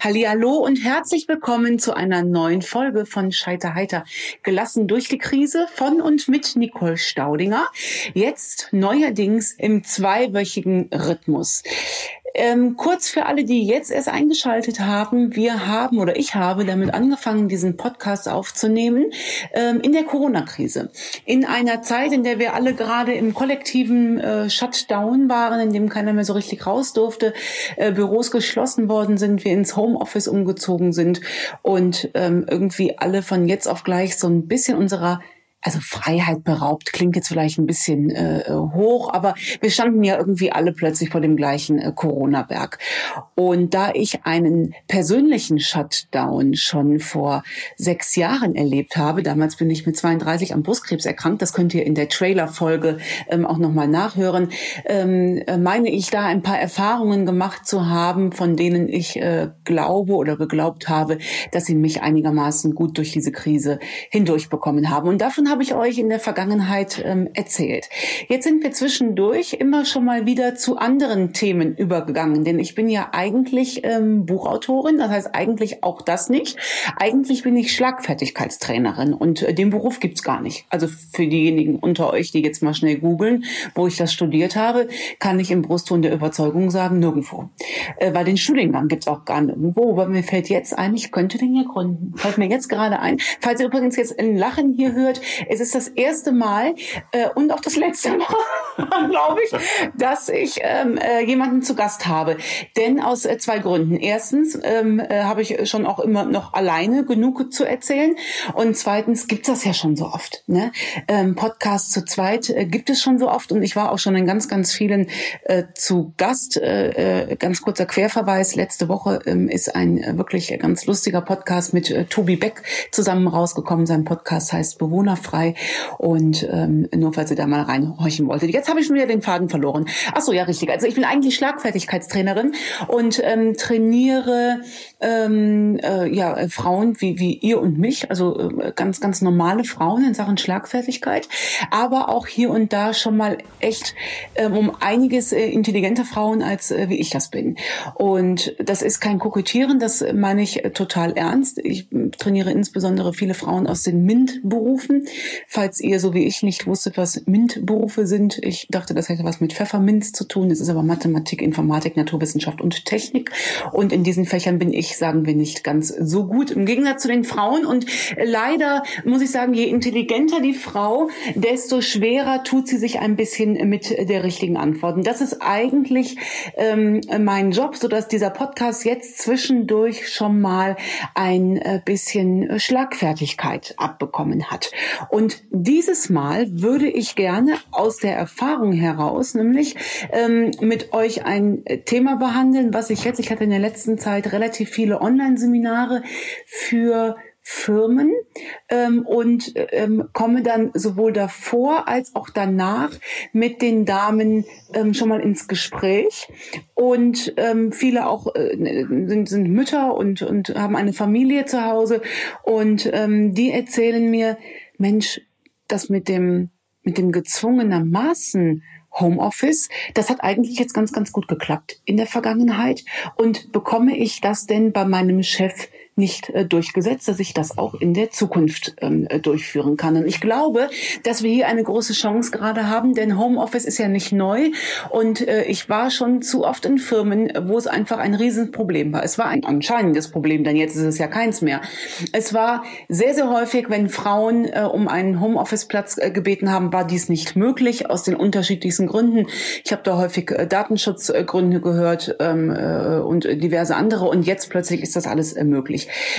Hallo und herzlich willkommen zu einer neuen Folge von Scheiter heiter. Gelassen durch die Krise von und mit Nicole Staudinger. Jetzt neuerdings im zweiwöchigen Rhythmus. Ähm, kurz für alle, die jetzt erst eingeschaltet haben, wir haben oder ich habe damit angefangen, diesen Podcast aufzunehmen ähm, in der Corona-Krise. In einer Zeit, in der wir alle gerade im kollektiven äh, Shutdown waren, in dem keiner mehr so richtig raus durfte, äh, Büros geschlossen worden sind, wir ins Homeoffice umgezogen sind und ähm, irgendwie alle von jetzt auf gleich so ein bisschen unserer also Freiheit beraubt klingt jetzt vielleicht ein bisschen äh, hoch, aber wir standen ja irgendwie alle plötzlich vor dem gleichen äh, Corona-Berg. Und da ich einen persönlichen Shutdown schon vor sechs Jahren erlebt habe, damals bin ich mit 32 am Brustkrebs erkrankt, das könnt ihr in der Trailer-Folge ähm, auch nochmal nachhören, ähm, äh, meine ich da ein paar Erfahrungen gemacht zu haben, von denen ich äh, glaube oder geglaubt habe, dass sie mich einigermaßen gut durch diese Krise hindurchbekommen haben. Und davon habe ich euch in der Vergangenheit ähm, erzählt. Jetzt sind wir zwischendurch immer schon mal wieder zu anderen Themen übergegangen, denn ich bin ja eigentlich ähm, Buchautorin, das heißt eigentlich auch das nicht. Eigentlich bin ich Schlagfertigkeitstrainerin und äh, den Beruf gibt's gar nicht. Also für diejenigen unter euch, die jetzt mal schnell googeln, wo ich das studiert habe, kann ich im Brustton der Überzeugung sagen, nirgendwo. Äh, weil den Studiengang gibt's auch gar nirgendwo. Aber mir fällt jetzt ein, ich könnte den ja gründen. Fällt mir jetzt gerade ein. Falls ihr übrigens jetzt ein Lachen hier hört, es ist das erste Mal äh, und auch das letzte Mal, glaube ich, dass ich ähm, äh, jemanden zu Gast habe. Denn aus äh, zwei Gründen. Erstens ähm, äh, habe ich schon auch immer noch alleine genug zu erzählen. Und zweitens gibt es das ja schon so oft. Ne? Ähm, Podcast zu zweit äh, gibt es schon so oft. Und ich war auch schon in ganz, ganz vielen äh, zu Gast. Äh, äh, ganz kurzer Querverweis. Letzte Woche ähm, ist ein äh, wirklich ganz lustiger Podcast mit äh, Tobi Beck zusammen rausgekommen. Sein Podcast heißt Bewohnerfrei frei. Und ähm, nur falls ihr da mal reinhorchen wolltet. Jetzt habe ich schon wieder den Faden verloren. Ach so, ja, richtig. Also ich bin eigentlich Schlagfertigkeitstrainerin und ähm, trainiere ähm, äh, ja Frauen wie wie ihr und mich, also äh, ganz ganz normale Frauen in Sachen Schlagfertigkeit, aber auch hier und da schon mal echt ähm, um einiges äh, intelligenter Frauen als äh, wie ich das bin. Und das ist kein Kokettieren, das meine ich äh, total ernst. Ich trainiere insbesondere viele Frauen aus den MINT-Berufen, Falls ihr, so wie ich, nicht wusstet, was MINT-Berufe sind, ich dachte, das hätte was mit Pfefferminz zu tun. Es ist aber Mathematik, Informatik, Naturwissenschaft und Technik. Und in diesen Fächern bin ich, sagen wir, nicht ganz so gut. Im Gegensatz zu den Frauen. Und leider muss ich sagen, je intelligenter die Frau, desto schwerer tut sie sich ein bisschen mit der richtigen Antwort. Und das ist eigentlich ähm, mein Job, sodass dieser Podcast jetzt zwischendurch schon mal ein äh, bisschen Schlagfertigkeit abbekommen hat. Und dieses Mal würde ich gerne aus der Erfahrung heraus, nämlich ähm, mit euch ein Thema behandeln, was ich jetzt, ich hatte in der letzten Zeit relativ viele Online-Seminare für Firmen ähm, und ähm, komme dann sowohl davor als auch danach mit den Damen ähm, schon mal ins Gespräch. Und ähm, viele auch äh, sind, sind Mütter und, und haben eine Familie zu Hause und ähm, die erzählen mir, Mensch, das mit dem, mit dem gezwungenermaßen Homeoffice, das hat eigentlich jetzt ganz, ganz gut geklappt in der Vergangenheit. Und bekomme ich das denn bei meinem Chef nicht äh, durchgesetzt, dass ich das auch in der Zukunft ähm, äh, durchführen kann. Und ich glaube, dass wir hier eine große Chance gerade haben, denn Homeoffice ist ja nicht neu und äh, ich war schon zu oft in Firmen, wo es einfach ein Riesenproblem war. Es war ein anscheinendes Problem, denn jetzt ist es ja keins mehr. Es war sehr, sehr häufig, wenn Frauen äh, um einen Homeoffice-Platz äh, gebeten haben, war dies nicht möglich aus den unterschiedlichsten Gründen. Ich habe da häufig äh, Datenschutzgründe gehört ähm, äh, und diverse andere und jetzt plötzlich ist das alles äh,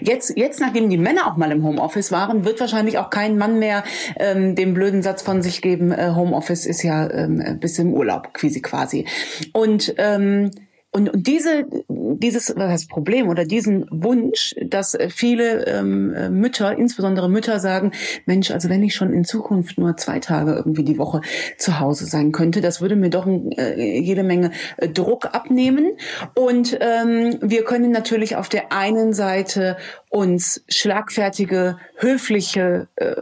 Jetzt, jetzt, nachdem die Männer auch mal im Homeoffice waren, wird wahrscheinlich auch kein Mann mehr ähm, den blöden Satz von sich geben, äh, Homeoffice ist ja ähm, bis im Urlaub quasi quasi. Und ähm, und, und diese, dieses was heißt Problem oder diesen Wunsch, dass viele ähm, Mütter, insbesondere Mütter sagen, Mensch, also wenn ich schon in Zukunft nur zwei Tage irgendwie die Woche zu Hause sein könnte, das würde mir doch äh, jede Menge äh, Druck abnehmen. Und ähm, wir können natürlich auf der einen Seite uns schlagfertige, höfliche äh,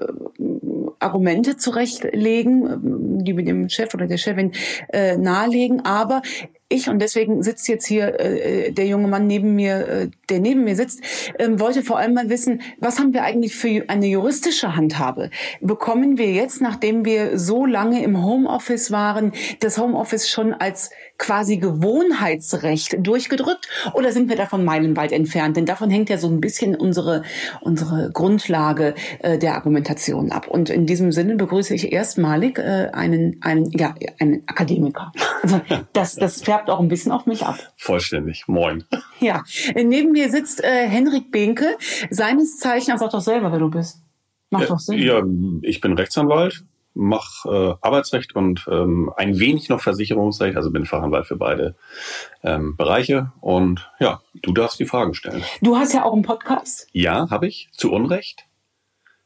Argumente zurechtlegen, die mit dem Chef oder der Chefin äh, nahelegen, aber ich, und deswegen sitzt jetzt hier äh, der junge Mann neben mir, äh, der neben mir sitzt, ähm, wollte vor allem mal wissen, was haben wir eigentlich für eine juristische Handhabe? Bekommen wir jetzt, nachdem wir so lange im Homeoffice waren, das Homeoffice schon als quasi Gewohnheitsrecht durchgedrückt oder sind wir davon meilenweit entfernt? Denn davon hängt ja so ein bisschen unsere, unsere Grundlage äh, der Argumentation ab. Und in diesem Sinne begrüße ich erstmalig äh, einen, einen, ja, einen Akademiker. Also das, das färbt auch ein bisschen auf mich ab. Vollständig. Moin. Ja, neben mir sitzt äh, Henrik Behnke, seines Zeichens, sag doch selber, wer du bist. Macht doch Sinn. Ja, ich bin Rechtsanwalt, mache äh, Arbeitsrecht und ähm, ein wenig noch Versicherungsrecht, also bin Fachanwalt für beide ähm, Bereiche. Und ja, du darfst die Fragen stellen. Du hast ja auch einen Podcast. Ja, habe ich. Zu Unrecht.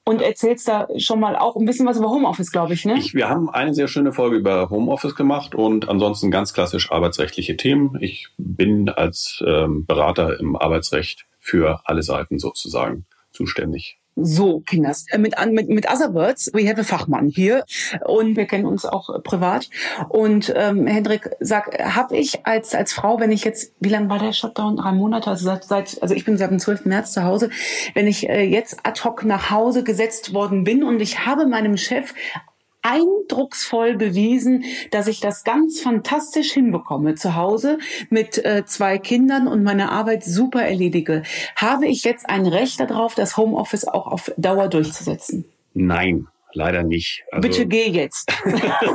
Und erzählst da schon mal auch ein bisschen was über Homeoffice, glaube ich, ne? Ich, wir haben eine sehr schöne Folge über Homeoffice gemacht und ansonsten ganz klassisch arbeitsrechtliche Themen. Ich bin als ähm, Berater im Arbeitsrecht für alle Seiten sozusagen zuständig. So, Kinders, äh, mit, mit, mit Otherwords, we have a Fachmann hier und wir kennen uns auch äh, privat. Und ähm, Hendrik, sag, habe ich als als Frau, wenn ich jetzt, wie lange war der Shutdown? Drei Monate, also seit, seit also ich bin seit dem 12. März zu Hause, wenn ich äh, jetzt ad hoc nach Hause gesetzt worden bin und ich habe meinem Chef eindrucksvoll bewiesen, dass ich das ganz fantastisch hinbekomme zu Hause mit äh, zwei Kindern und meine Arbeit super erledige. Habe ich jetzt ein Recht darauf, das Homeoffice auch auf Dauer durchzusetzen? Nein. Leider nicht. Also Bitte geh jetzt.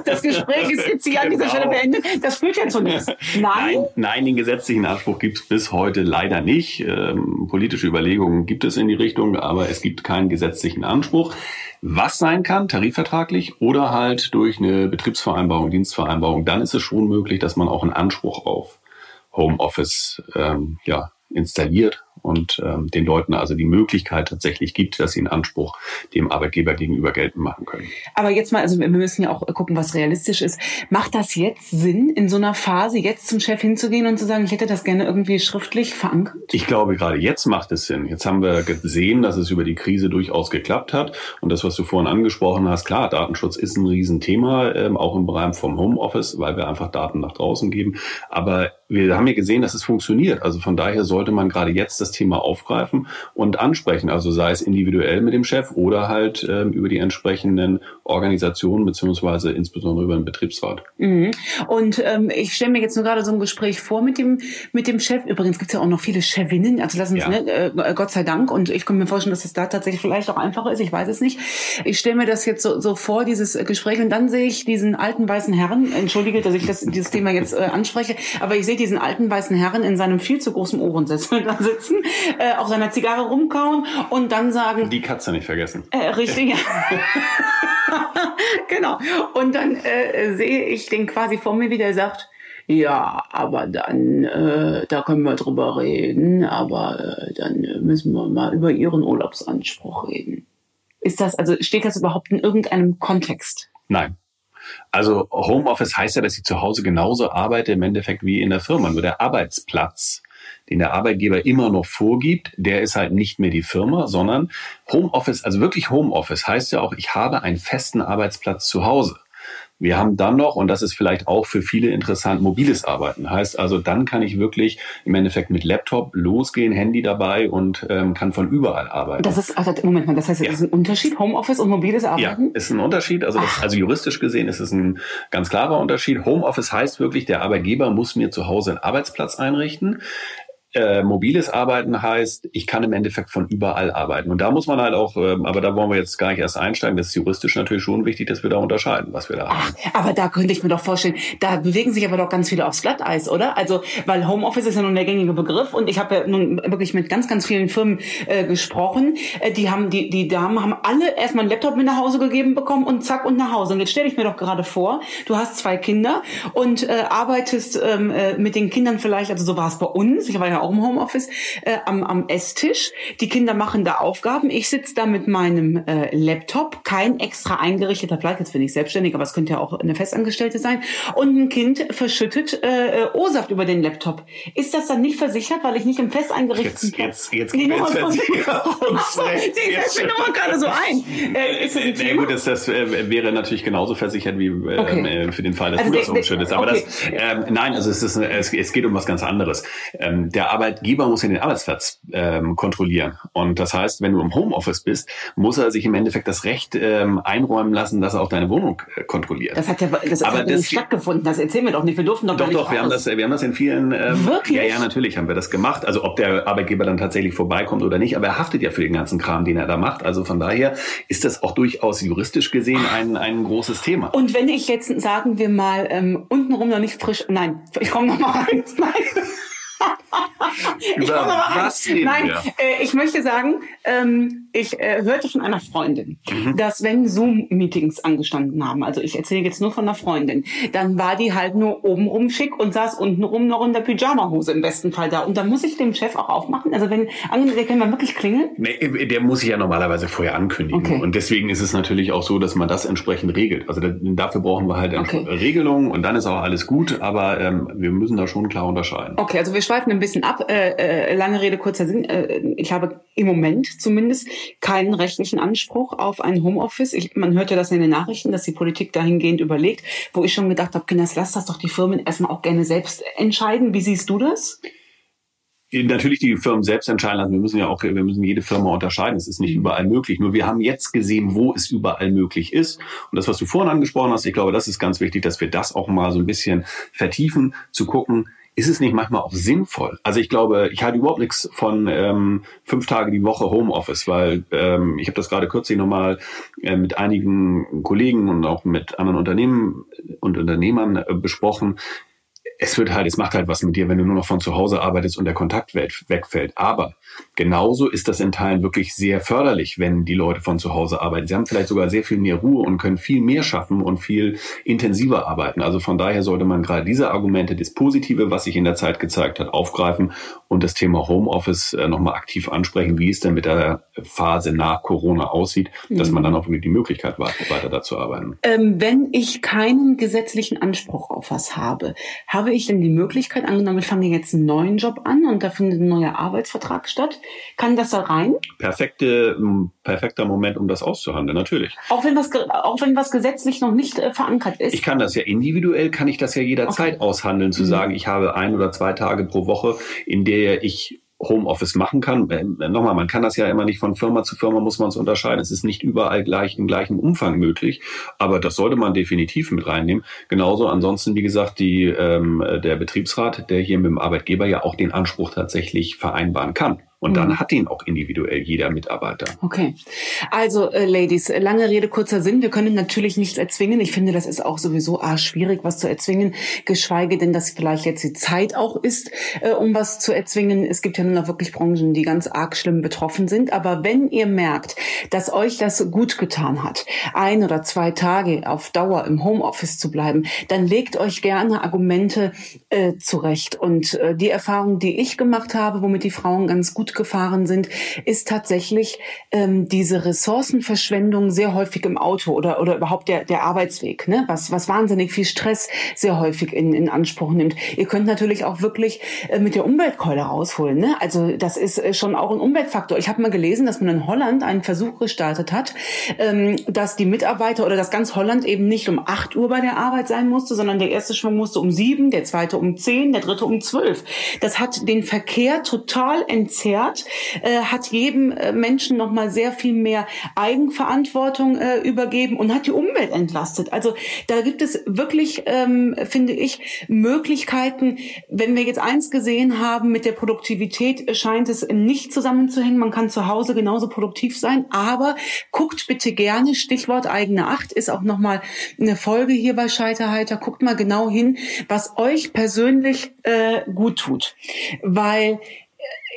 Das Gespräch ist jetzt hier an dieser Stelle genau. beendet. Das führt ja zu nichts. Nein? Nein, nein den gesetzlichen Anspruch gibt es bis heute leider nicht. Ähm, politische Überlegungen gibt es in die Richtung, aber es gibt keinen gesetzlichen Anspruch. Was sein kann, tarifvertraglich oder halt durch eine Betriebsvereinbarung, Dienstvereinbarung, dann ist es schon möglich, dass man auch einen Anspruch auf Homeoffice ähm, ja, installiert und ähm, den Leuten also die Möglichkeit tatsächlich gibt, dass sie einen Anspruch dem Arbeitgeber gegenüber geltend machen können. Aber jetzt mal, also wir müssen ja auch gucken, was realistisch ist. Macht das jetzt Sinn, in so einer Phase jetzt zum Chef hinzugehen und zu sagen, ich hätte das gerne irgendwie schriftlich verankert? Ich glaube, gerade jetzt macht es Sinn. Jetzt haben wir gesehen, dass es über die Krise durchaus geklappt hat. Und das, was du vorhin angesprochen hast, klar, Datenschutz ist ein Riesenthema, ähm, auch im Bereich vom Homeoffice, weil wir einfach Daten nach draußen geben. Aber wir haben ja gesehen, dass es funktioniert. Also von daher sollte man gerade jetzt das Thema aufgreifen und ansprechen. Also sei es individuell mit dem Chef oder halt ähm, über die entsprechenden Organisationen beziehungsweise insbesondere über den Betriebsrat. Mhm. Und ähm, ich stelle mir jetzt nur gerade so ein Gespräch vor mit dem mit dem Chef. Übrigens gibt es ja auch noch viele Chefinnen. Also lassen Sie ja. ne, äh, Gott sei Dank. Und ich kann mir vorstellen, dass es da tatsächlich vielleicht auch einfacher ist. Ich weiß es nicht. Ich stelle mir das jetzt so, so vor, dieses Gespräch, und dann sehe ich diesen alten weißen Herrn. Entschuldige, dass ich das, dieses Thema jetzt äh, anspreche, aber ich sehe diesen alten weißen Herrn in seinem viel zu großen Ohrensessel da sitzen äh, auf seiner Zigarre rumkauen und dann sagen. Die Katze nicht vergessen. Äh, richtig. genau. Und dann äh, sehe ich den quasi vor mir, wie der sagt, ja, aber dann, äh, da können wir drüber reden, aber äh, dann müssen wir mal über Ihren Urlaubsanspruch reden. Ist das, also steht das überhaupt in irgendeinem Kontext? Nein. Also Homeoffice heißt ja, dass ich zu Hause genauso arbeite im Endeffekt wie in der Firma. Nur der Arbeitsplatz den der Arbeitgeber immer noch vorgibt, der ist halt nicht mehr die Firma, sondern Homeoffice, also wirklich Homeoffice heißt ja auch, ich habe einen festen Arbeitsplatz zu Hause. Wir haben dann noch, und das ist vielleicht auch für viele interessant, mobiles Arbeiten. Heißt also, dann kann ich wirklich im Endeffekt mit Laptop losgehen, Handy dabei und ähm, kann von überall arbeiten. Das ist, also, Moment mal, das heißt, das ja. ist ein Unterschied, Homeoffice und mobiles Arbeiten? Ja, ist ein Unterschied. Also, das, also juristisch gesehen ist es ein ganz klarer Unterschied. Homeoffice heißt wirklich, der Arbeitgeber muss mir zu Hause einen Arbeitsplatz einrichten. Äh, mobiles Arbeiten heißt, ich kann im Endeffekt von überall arbeiten. Und da muss man halt auch, ähm, aber da wollen wir jetzt gar nicht erst einsteigen, das ist juristisch natürlich schon wichtig, dass wir da unterscheiden, was wir da Ach, haben. Aber da könnte ich mir doch vorstellen, da bewegen sich aber doch ganz viele aufs Glatteis, oder? Also, weil Homeoffice ist ja nun der gängige Begriff und ich habe ja nun wirklich mit ganz, ganz vielen Firmen äh, gesprochen. Äh, die haben, die, die Damen haben alle erstmal einen Laptop mit nach Hause gegeben bekommen und zack und nach Hause. Und jetzt stelle ich mir doch gerade vor, du hast zwei Kinder und äh, arbeitest ähm, äh, mit den Kindern vielleicht, also so war es bei uns, ich war ja ja auch im Homeoffice, äh, am, am Esstisch. Die Kinder machen da Aufgaben. Ich sitze da mit meinem äh, Laptop, kein extra eingerichteter Platz. Jetzt bin ich selbstständig, aber es könnte ja auch eine Festangestellte sein. Und ein Kind verschüttet äh, O-Saft über den Laptop. Ist das dann nicht versichert, weil ich nicht im fest eingerichteten Platz... Jetzt, jetzt, jetzt, jetzt Versicherungsrecht. Die fällt mir nur gerade so ein. Äh, ist das äh, gut, das, das äh, wäre natürlich genauso versichert wie äh, okay. Ähm, für den Fall, dass also du das umschüttest. Aber okay. das, ähm, nein, also es, ist, es, es geht um was ganz anderes. Ähm, der Arbeitgeber muss ja den Arbeitsplatz ähm, kontrollieren. Und das heißt, wenn du im Homeoffice bist, muss er sich im Endeffekt das Recht ähm, einräumen lassen, dass er auch deine Wohnung äh, kontrolliert. Das hat ja, das Aber hat das, nicht stattgefunden. Das erzählen wir doch nicht. Wir durften doch, doch nicht Doch, wir haben das, wir haben das in vielen. Ähm, Wirklich? Ja, ja, natürlich haben wir das gemacht. Also ob der Arbeitgeber dann tatsächlich vorbeikommt oder nicht, aber er haftet ja für den ganzen Kram, den er da macht. Also von daher ist das auch durchaus juristisch gesehen ein, ein großes Thema. Und wenn ich jetzt, sagen wir mal, ähm, untenrum noch nicht frisch, nein, ich komme noch mal rein. Nein. Über was reden Nein, wir? Äh, ich möchte sagen, ähm, ich äh, hörte von einer Freundin, mhm. dass wenn Zoom-Meetings angestanden haben, also ich erzähle jetzt nur von einer Freundin, dann war die halt nur obenrum schick und saß untenrum noch in der Pyjama-Hose im besten Fall da. Und dann muss ich dem Chef auch aufmachen. Also wenn, der kann man wirklich klingeln? Nee, der muss sich ja normalerweise vorher ankündigen. Okay. Und deswegen ist es natürlich auch so, dass man das entsprechend regelt. Also dafür brauchen wir halt okay. Regelungen und dann ist auch alles gut, aber ähm, wir müssen da schon klar unterscheiden. Okay, also wir schweifen ein bisschen ab. Äh, äh, lange Rede, kurzer Sinn. Äh, ich habe im Moment zumindest keinen rechtlichen Anspruch auf ein Homeoffice. Ich, man hört ja das in den Nachrichten, dass die Politik dahingehend überlegt, wo ich schon gedacht habe, Kinders, lass das doch die Firmen erstmal auch gerne selbst entscheiden. Wie siehst du das? Natürlich die Firmen selbst entscheiden lassen. Wir müssen ja auch, wir müssen jede Firma unterscheiden. Es ist nicht mhm. überall möglich. Nur wir haben jetzt gesehen, wo es überall möglich ist. Und das, was du vorhin angesprochen hast, ich glaube, das ist ganz wichtig, dass wir das auch mal so ein bisschen vertiefen, zu gucken, ist es nicht manchmal auch sinnvoll? Also ich glaube, ich halte überhaupt nichts von ähm, fünf Tage die Woche Homeoffice, weil ähm, ich habe das gerade kürzlich nochmal äh, mit einigen Kollegen und auch mit anderen Unternehmen und Unternehmern äh, besprochen es wird halt, es macht halt was mit dir, wenn du nur noch von zu Hause arbeitest und der Kontakt wegfällt. Aber genauso ist das in Teilen wirklich sehr förderlich, wenn die Leute von zu Hause arbeiten. Sie haben vielleicht sogar sehr viel mehr Ruhe und können viel mehr schaffen und viel intensiver arbeiten. Also von daher sollte man gerade diese Argumente, das Positive, was sich in der Zeit gezeigt hat, aufgreifen und das Thema Homeoffice äh, nochmal aktiv ansprechen, wie es denn mit der Phase nach Corona aussieht, mhm. dass man dann auch wirklich die Möglichkeit hat, weiter dazu arbeiten. Ähm, wenn ich keinen gesetzlichen Anspruch auf was habe, habe habe ich denn die Möglichkeit, angenommen, ich fange jetzt einen neuen Job an und da findet ein neuer Arbeitsvertrag statt, kann das da rein? Perfekte, perfekter Moment, um das auszuhandeln, natürlich. Auch wenn was, auch wenn was gesetzlich noch nicht äh, verankert ist? Ich kann das ja individuell, kann ich das ja jederzeit okay. aushandeln, zu mhm. sagen, ich habe ein oder zwei Tage pro Woche, in der ich Homeoffice machen kann. Äh, nochmal, man kann das ja immer nicht von Firma zu Firma, muss man es unterscheiden. Es ist nicht überall gleich im gleichen Umfang möglich, aber das sollte man definitiv mit reinnehmen. Genauso ansonsten, wie gesagt, die, ähm, der Betriebsrat, der hier mit dem Arbeitgeber ja auch den Anspruch tatsächlich vereinbaren kann. Und dann mhm. hat ihn auch individuell jeder Mitarbeiter. Okay. Also, äh, Ladies, lange Rede, kurzer Sinn. Wir können natürlich nichts erzwingen. Ich finde, das ist auch sowieso ah, schwierig, was zu erzwingen. Geschweige denn, dass vielleicht jetzt die Zeit auch ist, äh, um was zu erzwingen. Es gibt ja nun auch wirklich Branchen, die ganz arg schlimm betroffen sind. Aber wenn ihr merkt, dass euch das gut getan hat, ein oder zwei Tage auf Dauer im Homeoffice zu bleiben, dann legt euch gerne Argumente äh, zurecht. Und äh, die Erfahrung, die ich gemacht habe, womit die Frauen ganz gut gefahren sind, ist tatsächlich ähm, diese Ressourcenverschwendung sehr häufig im Auto oder, oder überhaupt der, der Arbeitsweg, ne? was, was wahnsinnig viel Stress sehr häufig in, in Anspruch nimmt. Ihr könnt natürlich auch wirklich äh, mit der Umweltkeule rausholen. Ne? Also das ist äh, schon auch ein Umweltfaktor. Ich habe mal gelesen, dass man in Holland einen Versuch gestartet hat, ähm, dass die Mitarbeiter oder dass ganz Holland eben nicht um 8 Uhr bei der Arbeit sein musste, sondern der erste Schwung musste um sieben, der zweite um zehn, der dritte um zwölf. Das hat den Verkehr total entzerrt erklärt, äh, hat jedem äh, Menschen noch mal sehr viel mehr Eigenverantwortung äh, übergeben und hat die Umwelt entlastet. Also da gibt es wirklich, ähm, finde ich, Möglichkeiten. Wenn wir jetzt eins gesehen haben mit der Produktivität, scheint es nicht zusammenzuhängen. Man kann zu Hause genauso produktiv sein, aber guckt bitte gerne, Stichwort eigene Acht ist auch noch mal eine Folge hier bei Scheiterheiter. Guckt mal genau hin, was euch persönlich äh, gut tut, weil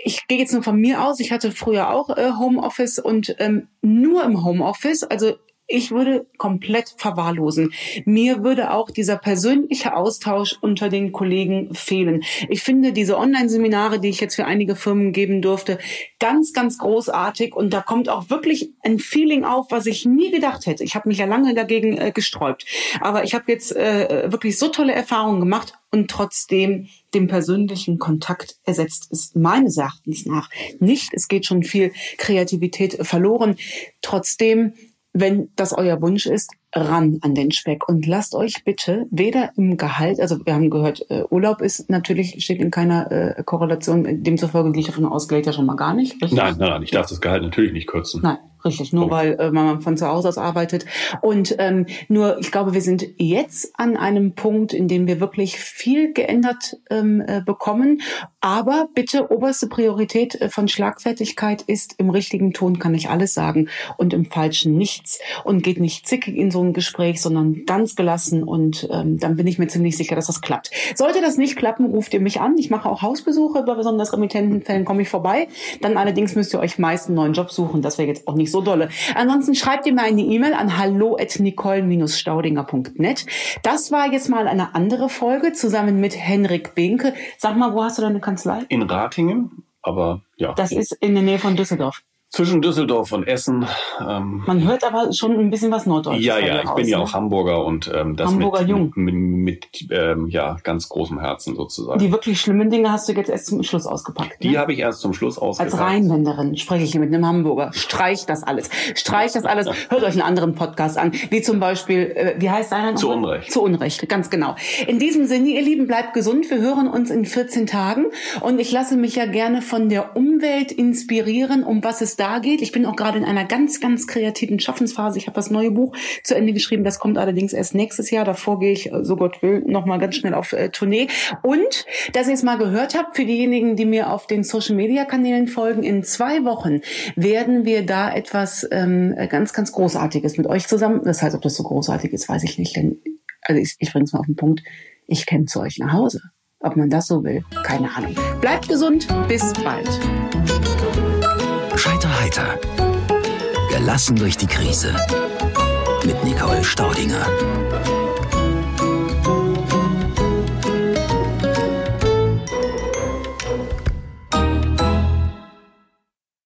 ich gehe jetzt nur von mir aus. Ich hatte früher auch äh, Homeoffice und ähm, nur im Homeoffice, also ich würde komplett verwahrlosen. Mir würde auch dieser persönliche Austausch unter den Kollegen fehlen. Ich finde diese Online-Seminare, die ich jetzt für einige Firmen geben durfte, ganz, ganz großartig. Und da kommt auch wirklich ein Feeling auf, was ich nie gedacht hätte. Ich habe mich ja lange dagegen äh, gesträubt. Aber ich habe jetzt äh, wirklich so tolle Erfahrungen gemacht und trotzdem den persönlichen Kontakt ersetzt es meines Erachtens nach nicht. Es geht schon viel Kreativität verloren. Trotzdem, wenn das euer Wunsch ist, ran an den Speck und lasst euch bitte weder im Gehalt, also wir haben gehört, äh, Urlaub ist natürlich, steht in keiner äh, Korrelation, demzufolge gehe ich davon aus, Geld ja schon mal gar nicht. Richtig? Nein, nein, nein, ich darf das Gehalt natürlich nicht kürzen. Nein. Richtig, nur weil äh, man von zu Hause aus arbeitet. Und ähm, nur, ich glaube, wir sind jetzt an einem Punkt, in dem wir wirklich viel geändert ähm, äh, bekommen. Aber bitte, oberste Priorität äh, von Schlagfertigkeit ist, im richtigen Ton kann ich alles sagen und im falschen nichts. Und geht nicht zickig in so ein Gespräch, sondern ganz gelassen. Und ähm, dann bin ich mir ziemlich sicher, dass das klappt. Sollte das nicht klappen, ruft ihr mich an. Ich mache auch Hausbesuche. Bei besonders remittenten Fällen komme ich vorbei. Dann allerdings müsst ihr euch meist einen neuen Job suchen. Das wäre jetzt auch nicht so dolle. Ansonsten schreibt ihr mir eine E-Mail an hallo@nicole-staudinger.net. Das war jetzt mal eine andere Folge zusammen mit Henrik Binke. Sag mal, wo hast du deine Kanzlei? In Ratingen, aber ja. Das ist in der Nähe von Düsseldorf zwischen Düsseldorf und Essen. Ähm, Man hört aber schon ein bisschen was Norddeutsches. Ja, ja, ich bin ja ne? auch Hamburger und ähm, das Hamburger mit, Jung. mit, mit ähm, ja, ganz großem Herzen sozusagen. Die wirklich schlimmen Dinge hast du jetzt erst zum Schluss ausgepackt. Ne? Die habe ich erst zum Schluss ausgepackt. Als Rheinländerin spreche ich hier mit einem Hamburger. Streich das alles. Streich das alles. Hört euch einen anderen Podcast an, wie zum Beispiel, äh, wie heißt einer? Zu Unrecht. Zu Unrecht, ganz genau. In diesem Sinne, ihr Lieben, bleibt gesund. Wir hören uns in 14 Tagen und ich lasse mich ja gerne von der Umwelt inspirieren, um was es da geht. Ich bin auch gerade in einer ganz, ganz kreativen Schaffensphase. Ich habe das neue Buch zu Ende geschrieben. Das kommt allerdings erst nächstes Jahr. Davor gehe ich, so Gott will, noch mal ganz schnell auf äh, Tournee. Und, dass ihr es mal gehört habt, für diejenigen, die mir auf den Social-Media-Kanälen folgen, in zwei Wochen werden wir da etwas ähm, ganz, ganz Großartiges mit euch zusammen. Das heißt, ob das so großartig ist, weiß ich nicht. Denn, also ich, ich bringe es mal auf den Punkt. Ich kenne zu euch nach Hause. Ob man das so will, keine Ahnung. Bleibt gesund, bis bald. Scheiterheiter. Gelassen durch die Krise. Mit Nicole Staudinger.